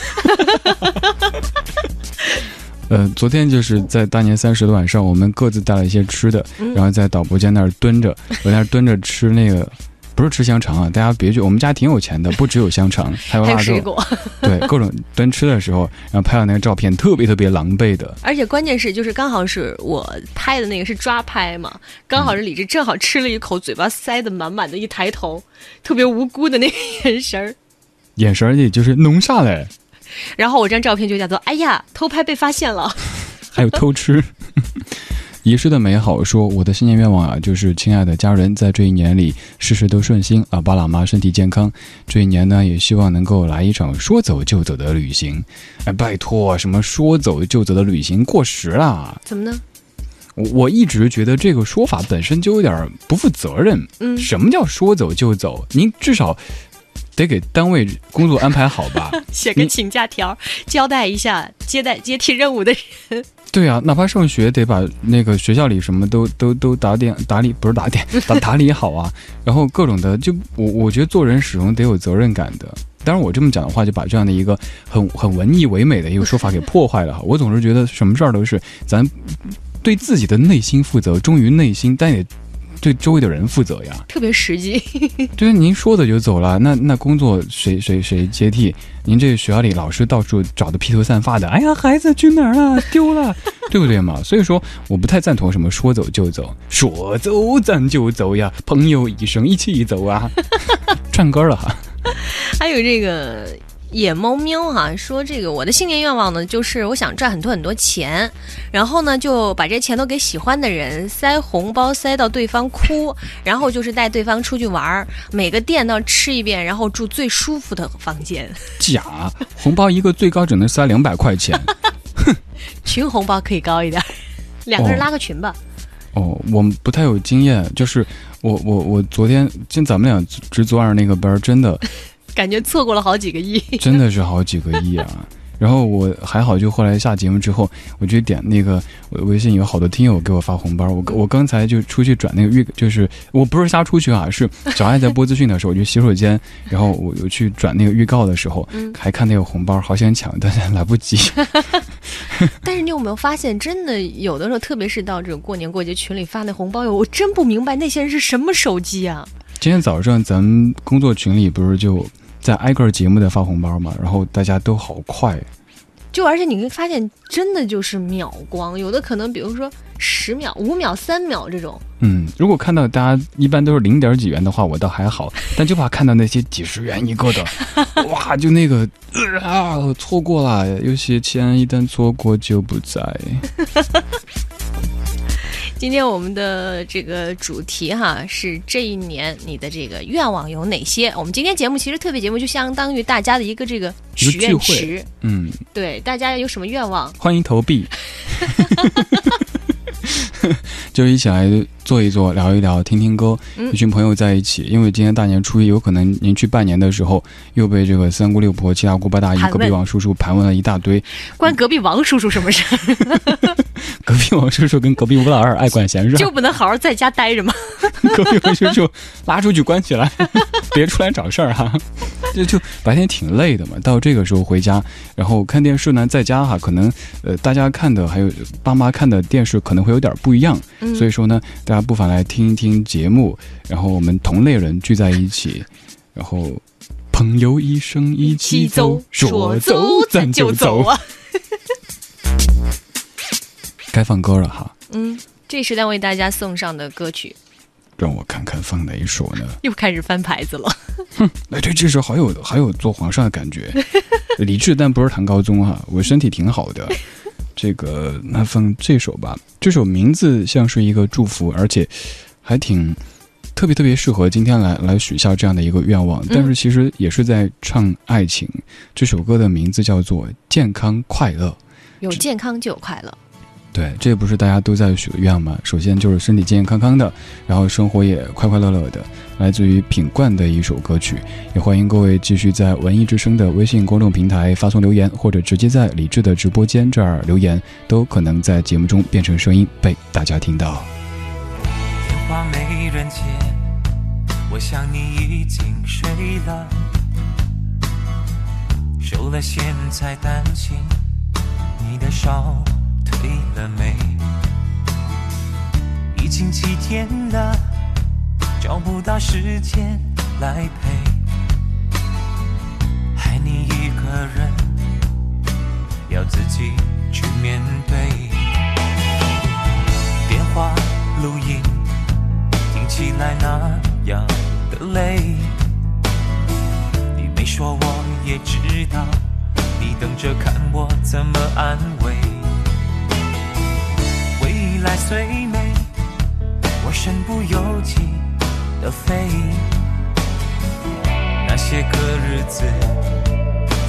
呃，昨天就是在大年三十的晚上，我们各自带了一些吃的，嗯然后在导播间那儿蹲着，我在那儿蹲着吃那个，不是吃香肠啊，大家别觉得我们家挺有钱的，不只有香肠，<laughs> 还有肉，水果 <laughs> 对，各种蹲吃的时候，然后拍了那个照片，特别特别狼狈的。而且关键是，就是刚好是我拍的那个是抓拍嘛，刚好是李志正好吃了一口，嘴巴塞得满满的，一抬头，特别无辜的那个眼神儿。眼神儿里就是弄啥嘞，然后我这张照片就叫做“哎呀，偷拍被发现了 <laughs> 还有偷吃。<laughs> 遗失的美好说：“我的新年愿望啊，就是亲爱的家人在这一年里事事都顺心，老，爸老妈身体健康。这一年呢，也希望能够来一场说走就走的旅行。哎，拜托，什么说走就走的旅行过时啦”。？怎么呢？我我一直觉得这个说法本身就有点不负责任。嗯什么叫说走就走？您至少得给单位工作安排好吧？<laughs> 写个请假条，交代一下接待接替任务的人。<laughs> 对啊，哪怕上学得把那个学校里什么都都都打点打理，不是打点 <laughs> 打打理好啊。然后各种的，就我我觉得做人始终得有责任感的。当然，我这么讲的话，就把这样的一个很很文艺唯美的一个说法给破坏了哈。我总是觉得什么事儿都是咱对自己的内心负责，忠于内心，但也对周围的人负责呀。特别实际。<laughs> <laughs> 就是您说走就走了，那那工作谁谁谁接替？您这学校里老师到处找的披头散发的，哎呀，孩子去哪儿了？丢了，<laughs> 对不对嘛？所以说，我不太赞同什么说走就走，说走咱就走呀，朋友一生一起走啊，串歌了哈。还有这个野猫喵哈、说这个我的新年愿望呢，就是我想赚很多很多钱，然后呢就把这些钱都给喜欢的人，塞红包塞到对方哭，然后就是带对方出去玩儿，每个店都要吃一遍，然后住最舒服的房间。<laughs> 假红包一个最高只能塞两百块钱。<laughs> 群红包可以高一点，两个人哦拉个群吧。哦，我们不太有经验，就是我我我昨天，今咱们俩值昨晚那个班儿，真的感觉错过了好几个亿。<laughs> 真的是好几个亿啊！然后我还好，就后来下节目之后，我就点那个我微信有好多听友给我发红包，我我刚才就出去转那个预，就是我不是瞎出去啊，是 <laughs> 小爱在播资讯的时候，我去洗手间，然后我我去转那个预告的时候，嗯还看那个红包，好想抢，但是来不及。<laughs> 但是你有没有发现，真的有的时候，特别是到这种过年过节群里发那红包，我真不明白那些人是什么手机啊？今天早上咱们工作群里不是就在挨个节目的发红包嘛，然后大家都好快，就而且你会发现，真的就是秒光，有的可能比如说十秒、五秒、三秒这种。嗯，如果看到大家一般都是零点几元的话，我倒还好，<laughs> 但就怕看到那些几十元一个的，哇，就那个啊，错过了，有些钱一旦错过就不在。<laughs> 今天我们的这个主题哈是这一年你的这个愿望有哪些？我们今天节目其实特别节目就相当于大家的一个这个许愿池，嗯，对，大家有什么愿望？欢迎投币，就一起来坐一坐，聊一聊，听听歌，嗯一群朋友在一起。因为今天大年初一，有可能您去拜年的时候，又被这个三姑六婆、七大姑八大姨、隔壁王叔叔盘问了一大堆。关隔壁王叔叔什么事儿？<laughs> 隔壁王叔叔跟隔壁吴老二 <laughs> 爱管闲事，就不能好好在家待着吗？<laughs> 隔壁王叔叔拉出去关起来，别出来找事儿哈。就就白天挺累的嘛，到这个时候回家，然后看电视呢，在家哈，可能呃大家看的还有爸妈看的电视可能会有点不一样，嗯所以说呢，大家不妨来听一听节目，然后我们同类人聚在一起，然后朋友一生一起走，说走咱就走啊！该放歌了哈，嗯，这时段为大家送上的歌曲让我看看放哪一首呢？又开始翻牌子了。哼哎，对，这首好有好有做皇上的感觉，<laughs> 理智但不是唐高宗哈，我身体挺好的。这个那放这首吧，这首名字像是一个祝福，而且还挺特别特别适合今天来来许下这样的一个愿望，但是其实也是在唱爱情。这首歌的名字叫做《健康快乐》。有健康就有快乐。对，这不是大家都在许的愿吗？首先就是身体健健康康的，然后生活也快快乐乐的。来自于品冠的一首歌曲，也欢迎各位继续在文艺之声的微信公众平台发送留言，或者直接在李志的直播间这儿留言，都可能在节目中变成声音被大家听到。电话没人接，我想你已经睡了，收了线才担心你的手退了没？已经几天了，找不到时间来陪，害你一个人要自己去面对。电话录音听起来那样的累，你没说我也知道，你等着看我怎么安慰。来虽美，我身不由己的飞。那些个日子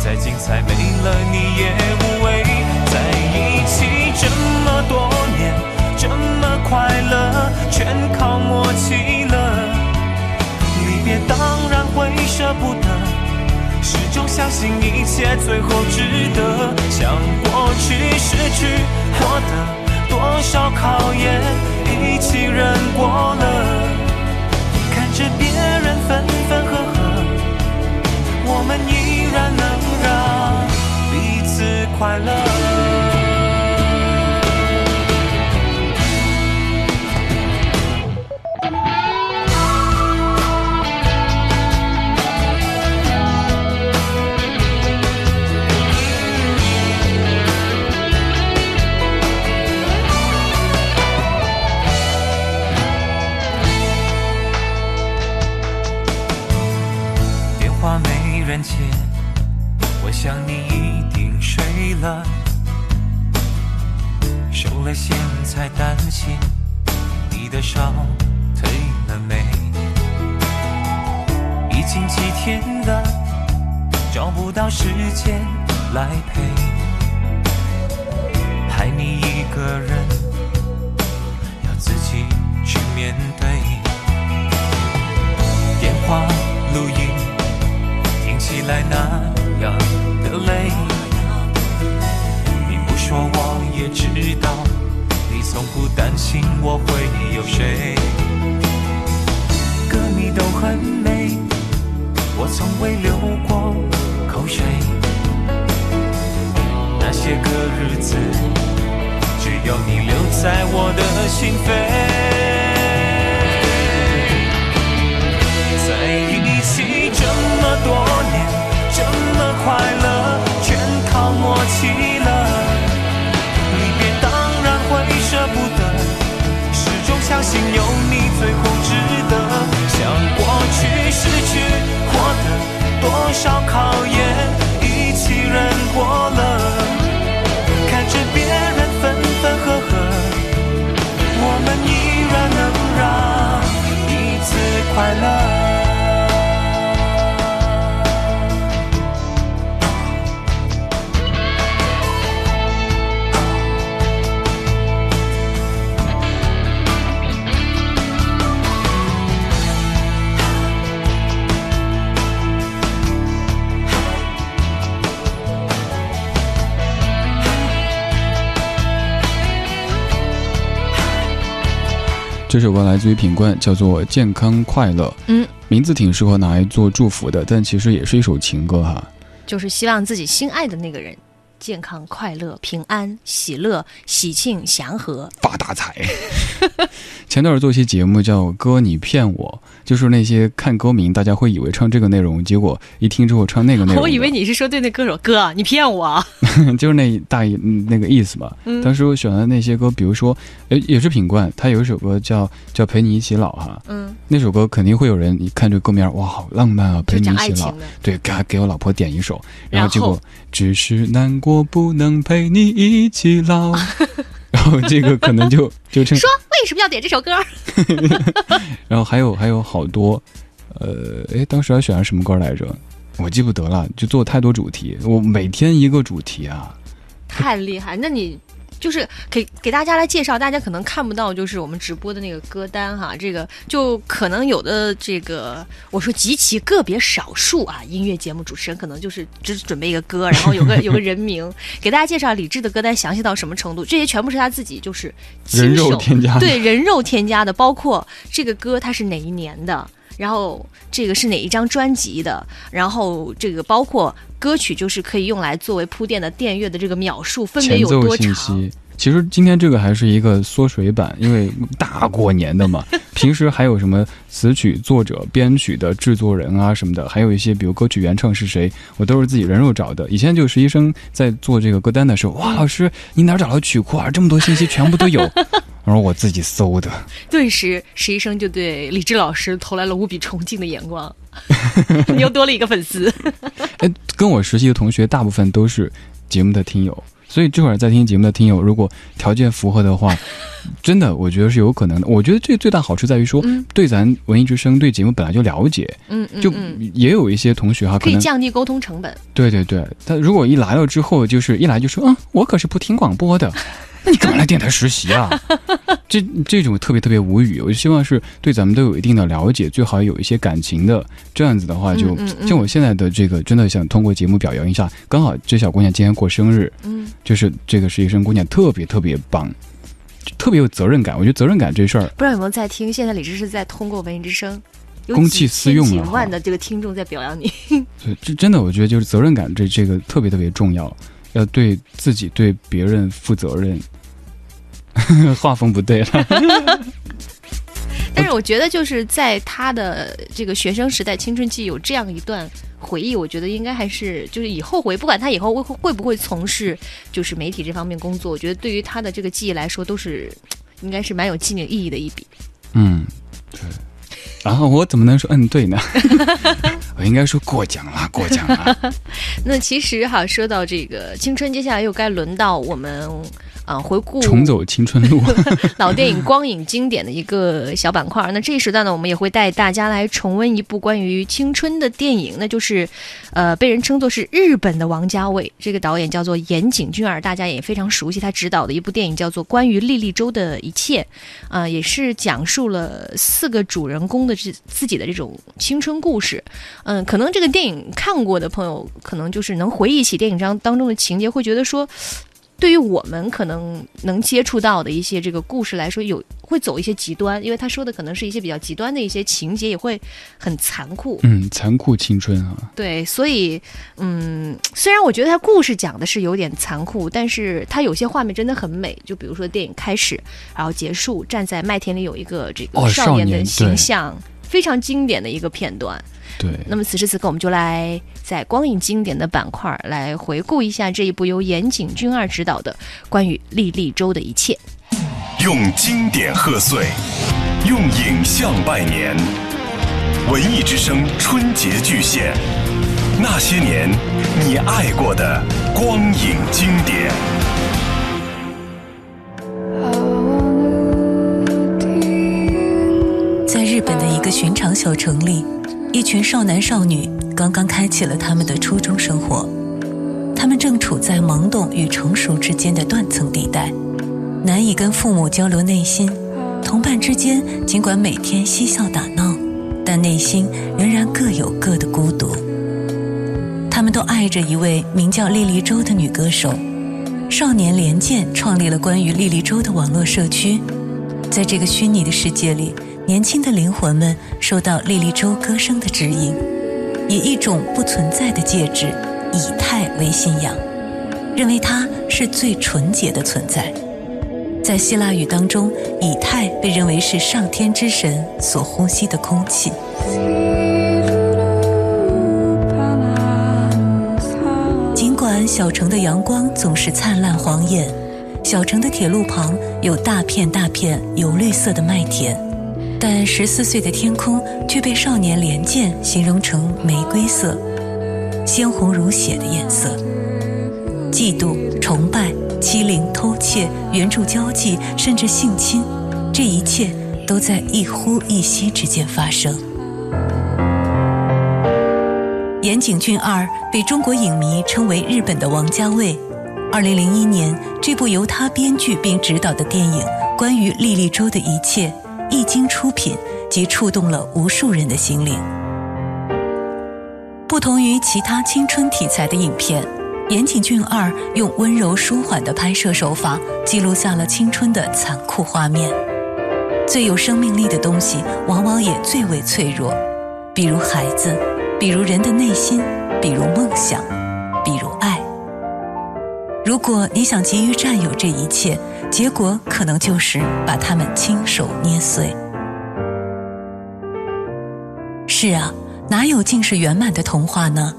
再精彩，没了你也无味。在一起这么多年，这么快乐，全靠默契了。离别当然会舍不得，始终相信一切最后值得。像过去失去获得。少考验一起忍过了，看着别人分分合合，我们依然能让彼此快乐。线才担心你的烧退了没？已经几天了，找不到时间来陪，害你一个人要自己去面对。电话录音听起来那样的累，你不说我也知道，从不担心我会有谁歌迷都很美我从未流过口水那些个日子只有你留在我的心扉。在一起这么多年这么快乐全靠默契。相信有你最后值得。这首歌来自于品冠，叫做《健康快乐》。嗯，名字挺适合拿来做祝福的，但其实也是一首情歌哈。就是希望自己心爱的那个人健康、快乐、平安、喜乐、喜庆、祥和。发大财。<laughs> 前段儿做期节目叫《哥你骗我》，就是那些看歌名，大家会以为唱这个内容，结果一听之后唱那个内容。<laughs> 我以为你是说对那歌手哥，你骗我啊。<laughs> 就是那大意嗯那个意思嘛。嗯当时我选的那些歌，比如说，诶，也是品冠，他有一首歌叫叫陪你一起老哈。嗯，那首歌肯定会有人一看这歌名，哇，好浪漫啊，陪你一起老。对，给给我老婆点一首，然然后结果后只是难过不能陪你一起老，<laughs> 然后这个可能就就成说为什么要点这首歌？<laughs> 然后还有还有好多，呃，哎，当时还选了什么歌来着？我记不得了，就做太多主题，我每天一个主题啊。太厉害！那你就是给给大家来介绍，大家可能看不到，就是我们直播的那个歌单哈。这个就可能有的这个，我说极其个别少数啊，音乐节目主持人可能就是只准备一个歌，然后有个有个人名，给大家介绍李志的歌单详细到什么程度，这些全部是他自己就是亲人肉手添加对人肉添加的，包括这个歌它是哪一年的。然后这个是哪一张专辑的？然后这个包括歌曲，就是可以用来作为铺垫的电乐的这个秒数分别有多长？其实今天这个还是一个缩水版，因为大过年的嘛。平时还有什么词曲作者、编曲的制作人啊什么的，还有一些比如歌曲原唱是谁，我都是自己人肉找的。以前就实习生在做这个歌单的时候，哇，老师你哪找到曲库啊？这么多信息全部都有。然后我自己搜的，顿时实习生就对李志老师投来了无比崇敬的眼光，<laughs> 你又多了一个粉丝。哎，跟我实习的同学大部分都是节目的听友，所以这会儿在听节目的听友，如果条件符合的话，真的我觉得是有可能的。我觉得这最大好处在于说，对咱文艺之声对节目本来就了解，嗯嗯就嗯也有一些同学哈，可以降低沟通成本。对对对，他如果一来了之后，就是一来就说，嗯，我可是不听广播的。那 <laughs> 你干嘛来电台实习啊？<laughs> 这这种特别特别无语。我就希望是对咱们都有一定的了解，最好有一些感情的。这样子的话，就嗯嗯嗯像我现在的这个，真的想通过节目表扬一下。刚好这小姑娘今天过生日，嗯，就是这个实习生姑娘特别特别棒，特别有责任感。我觉得责任感这事儿，不知道有没有在听？现在李志是在通过文艺之声，公器私用了几万的这个听众在表扬你。<laughs> 对这真的我觉得就是责任感这这个特别特别重要，要对自己对别人负责任。<laughs> 画风不对了。<laughs> 但是我觉得就是在他的这个学生时代青春期有这样一段回忆，我觉得应该还是就是以后回，不管他以后会会不会从事就是媒体这方面工作，我觉得对于他的这个记忆来说，都是 <laughs> 应该是蛮有纪念意义的一笔。嗯，对。然后我怎么能说嗯对呢？我应该说过奖了，过奖了。那其实哈，说到这个青春，接下来又该轮到我们啊、呃回顾重走青春路。<laughs> 老电影光影经典的一个小板块儿。那这一时段呢，我们也会带大家来重温一部关于青春的电影，那就是，呃，被人称作是日本的王家卫。这个导演叫做岩井俊二，大家也非常熟悉，他执导的一部电影叫做《关于莉莉周的一切》，啊、也是讲述了四个主人公的这自己的这种青春故事。嗯，可能这个电影看过的朋友，可能就是能回忆起电影当当中的情节，会觉得说。对于我们可能能接触到的一些这个故事来说，有会走一些极端，因为他说的可能是一些比较极端的一些情节，也会很残酷。嗯，残酷青春啊。对，所以嗯，虽然我觉得他故事讲的是有点残酷，但是他有些画面真的很美。就比如说电影开始，然后结束，站在麦田里有一个这个哦少年的形象，非常经典的一个片段。对，那么此时此刻，我们就来在光影经典的板块来回顾一下这一部由岩井俊二执导的关于莉莉周的一切。用经典贺岁，用影像拜年。文艺之声春节巨献，那些年你爱过的光影经典。日本的一个寻常小城里，一群少男少女刚刚开启了他们的初中生活。他们正处在懵懂与成熟之间的断层地带，难以跟父母交流内心。同伴之间尽管每天嬉笑打闹，但内心仍然各有各的孤独。他们都爱着一位名叫莉莉周的女歌手。少年连建创立了关于莉莉周的网络社区，在这个虚拟的世界里，年轻的灵魂们受到莉莉周歌声的指引，以一种不存在的介质——以太为信仰，认为它是最纯洁的存在。在希腊语当中，以太被认为是上天之神所呼吸的空气。尽管小城的阳光总是灿烂晃眼，小城的铁路旁有大片大片油绿色的麦田，但十四岁的天空却被少年连剑形容成玫瑰色，鲜红如血的颜色。嫉妒、崇拜、欺凌、偷窃、援助交际，甚至性侵，这一切都在一呼一吸之间发生。岩井俊二被中国影迷称为日本的王家卫。二零零一年，这部由他编剧并执导的电影《关于莉莉周的一切》一经出品，即触动了无数人的心灵。不同于其他青春题材的影片。岩井俊二用温柔舒缓的拍摄手法，记录下了青春的残酷画面。最有生命力的东西，往往也最为脆弱，比如孩子，比如人的内心，比如梦想，如果你想急于占有这一切，结果可能就是把它们亲手捏碎。是啊，哪有尽是圆满的童话呢？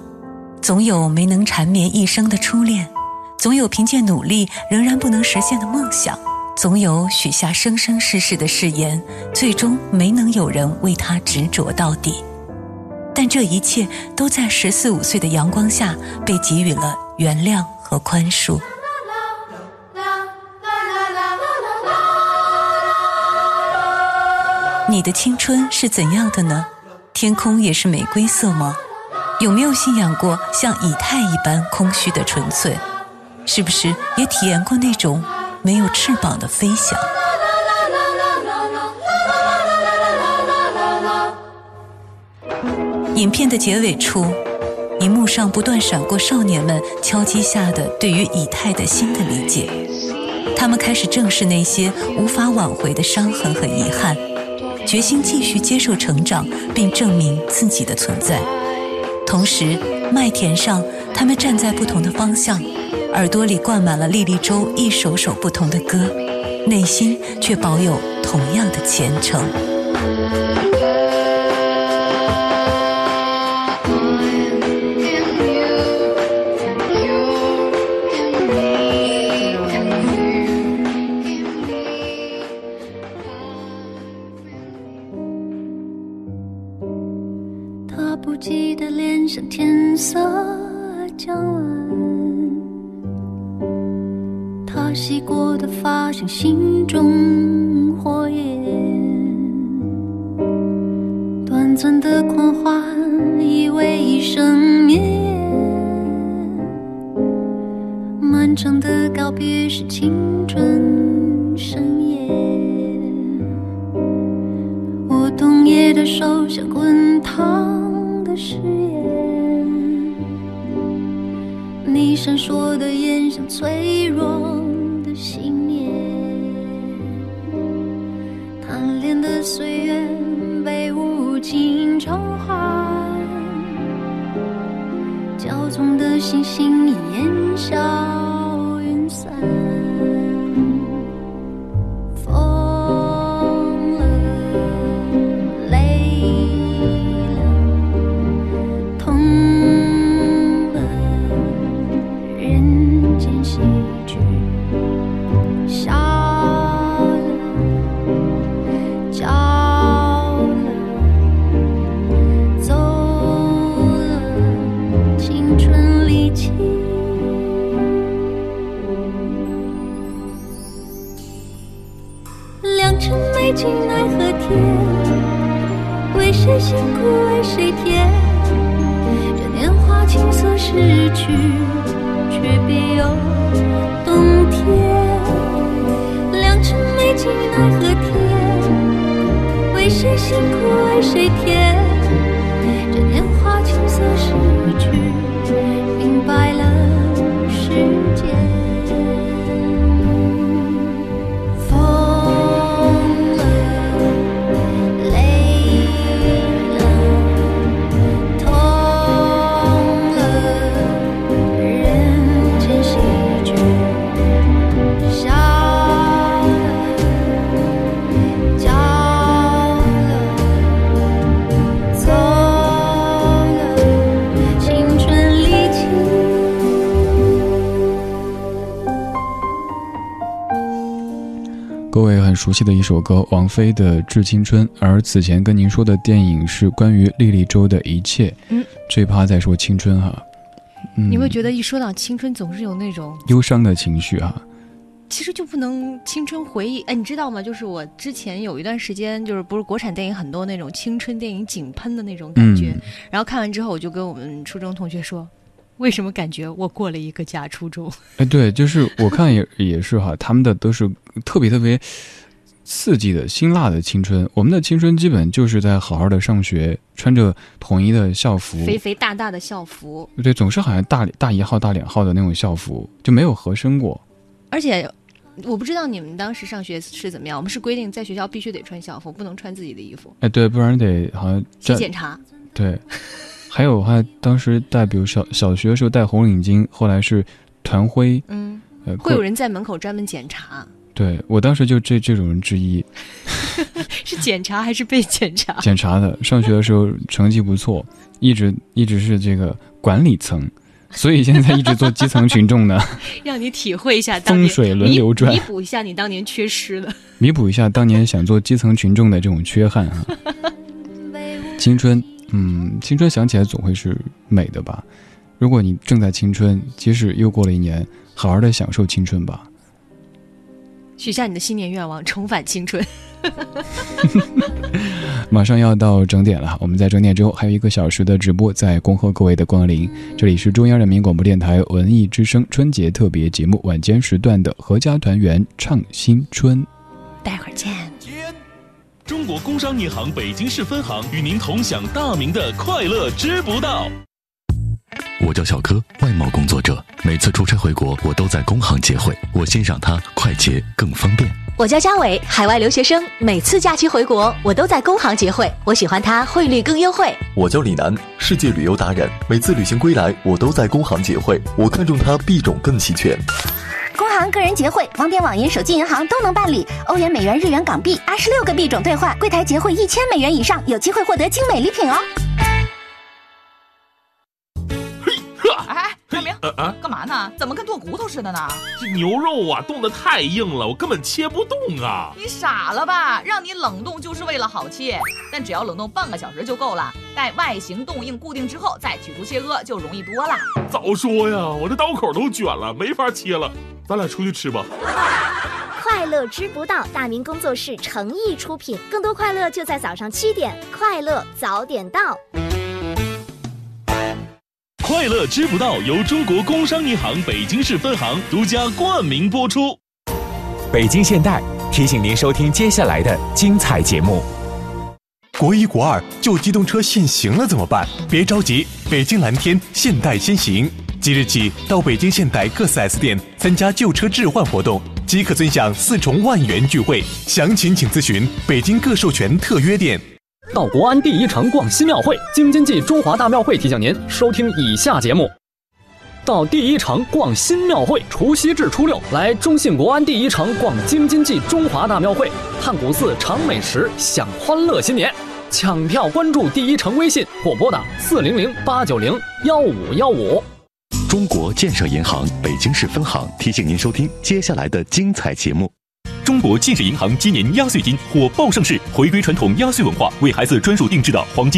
总有没能缠绵一生的初恋，总有凭借努力仍然不能实现的梦想，总有许下生生世世的誓言，最终没能有人为他执着到底。但这一切都在十四五岁的阳光下被给予了原谅和宽恕。你的青春是怎样的呢？天空也是玫瑰色吗？有没有信仰过像以太一般空虚的纯粹？是不是也体验过那种没有翅膀的飞翔？影片的结尾处，荧幕上不断闪过少年们敲击下的对于以太的新的理解，他们开始正视那些无法挽回的伤痕和遗憾，决心继续接受成长，并证明自己的存在。同时，麦田上，他们站在不同的方向，耳朵里灌满了莉莉周一首首不同的歌，内心却保有同样的虔诚。熟悉的一首歌，王菲的《致青春》，而此前跟您说的电影是关于莉莉周的一切。嗯，这一趴在说青春哈，嗯你会觉得一说到青春，总是有那种忧伤的情绪哈。其实就不能青春回忆，哎，你知道吗？就是我之前有一段时间，就是不是国产电影很多那种青春电影井喷的那种感觉，嗯然后看完之后，我就跟我们初中同学说，为什么感觉我过了一个假初中？哎，对，就是我看也也是哈，他们的都是特别特别刺激的、辛辣的青春。我们的青春基本就是在好好的上学，穿着统一的校服，肥肥大大的校服，对，总是好像大大一号、大两号的那种校服，就没有合身过。而且。我不知道你们当时上学是怎么样，我们是规定在学校必须得穿校服，不能穿自己的衣服。哎，对，不然得好像去在检查。对，还有还当时戴，比如小小学的时候戴红领巾，后来是团徽，嗯，呃，会有人在门口专门检查，对我当时就这这种人之一，<laughs> 是检查还是被检查？<laughs> 检查的。上学的时候成绩不错，一直一直是这个管理层，所以现在一直做基层群众呢，<laughs> 让你体会一下当年风水轮流转弥弥补一下你当年缺失的。弥补一下当年想做基层群众的这种缺憾啊。青春，嗯，青春想起来总会是美的吧？如果你正在青春，即使又过了一年，好好的享受青春吧。许下你的新年愿望，重返青春。<laughs> 马上要到整点了，我们在整点之后还有一个小时的直播，在恭贺各位的光临。这里是中央人民广播电台文艺之声春节特别节目晚间时段的合家团圆唱新春。待会儿见。中国工商银行北京市分行与您同享大明的快乐知不道。我叫小柯，外贸工作者。每次出差回国，我都在工行结汇，我欣赏它快捷更方便。我叫嘉伟，海外留学生，每次假期回国，我都在工行结汇，我喜欢它汇率更优惠。我叫李楠，世界旅游达人，每次旅行归来，我都在工行结汇，我看中它币种更齐全。工行个人结汇，网点、网银、手机银行都能办理。欧元、美元、日元、港币，二十六个币种兑换，柜台结汇一千美元以上，有机会获得精美礼品哦。呢？怎么跟剁骨头似的呢？这牛肉啊冻得太硬了，我根本切不动啊！你傻了吧？让你冷冻就是为了好切，但只要冷冻半个小时就够了。待外形冻硬固定之后，再取出切割就容易多了。早说呀，我这刀口都卷了，没法切了。咱俩出去吃吧。<laughs> 快乐知不道，大明工作室诚意出品，更多快乐就在早上七点，快乐早点到。快乐知不道由中国工商银行北京市分行独家冠名播出。北京现代提醒您收听接下来的精彩节目。国一国二旧机动车限行了怎么办？别着急，北京蓝天现代先行，即日起到北京现代各 4S 店参加旧车置换活动，即可尊享四重万元钜惠。详情请咨询北京各授权特约店。到国安第一城逛新庙会，京津冀中华大庙会提醒您收听以下节目：到第一城逛新庙会，除夕至初六来中信国安第一城逛京津冀中华大庙会，看古寺、尝美食，享欢乐新年。抢票关注第一城微信或拨打四零零八九零幺五幺五。中国建设银行北京市分行提醒您收听接下来的精彩节目。中国建设银行今年压岁金火爆上市，回归传统压岁文化，为孩子专属定制的黄金。